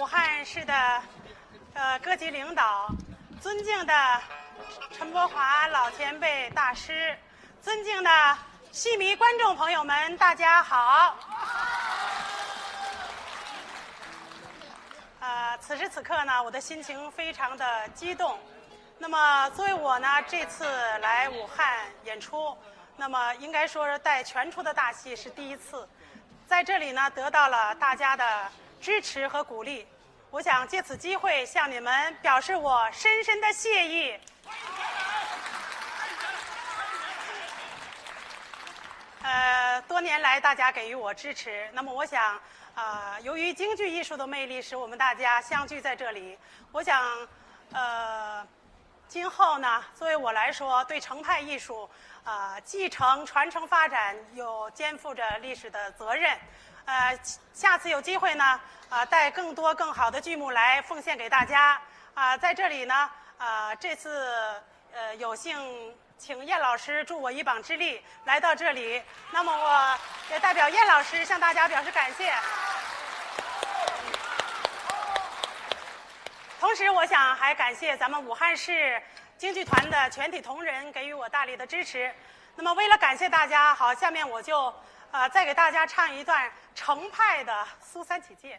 武汉市的呃各级领导，尊敬的陈伯华老前辈大师，尊敬的戏迷观众朋友们，大家好。呃，此时此刻呢，我的心情非常的激动。那么，作为我呢，这次来武汉演出，那么应该说是带全出的大戏是第一次，在这里呢，得到了大家的支持和鼓励。我想借此机会向你们表示我深深的谢意。呃，多年来大家给予我支持，那么我想，呃，由于京剧艺术的魅力使我们大家相聚在这里，我想，呃，今后呢，作为我来说，对程派艺术，呃，继承、传承、发展有肩负着历史的责任。呃，下次有机会呢，啊，带更多更好的剧目来奉献给大家。啊，在这里呢，啊，这次呃有幸。请燕老师助我一臂之力来到这里，那么我也代表燕老师向大家表示感谢。同时，我想还感谢咱们武汉市京剧团的全体同仁给予我大力的支持。那么，为了感谢大家，好，下面我就啊再给大家唱一段程派的《苏三起解》。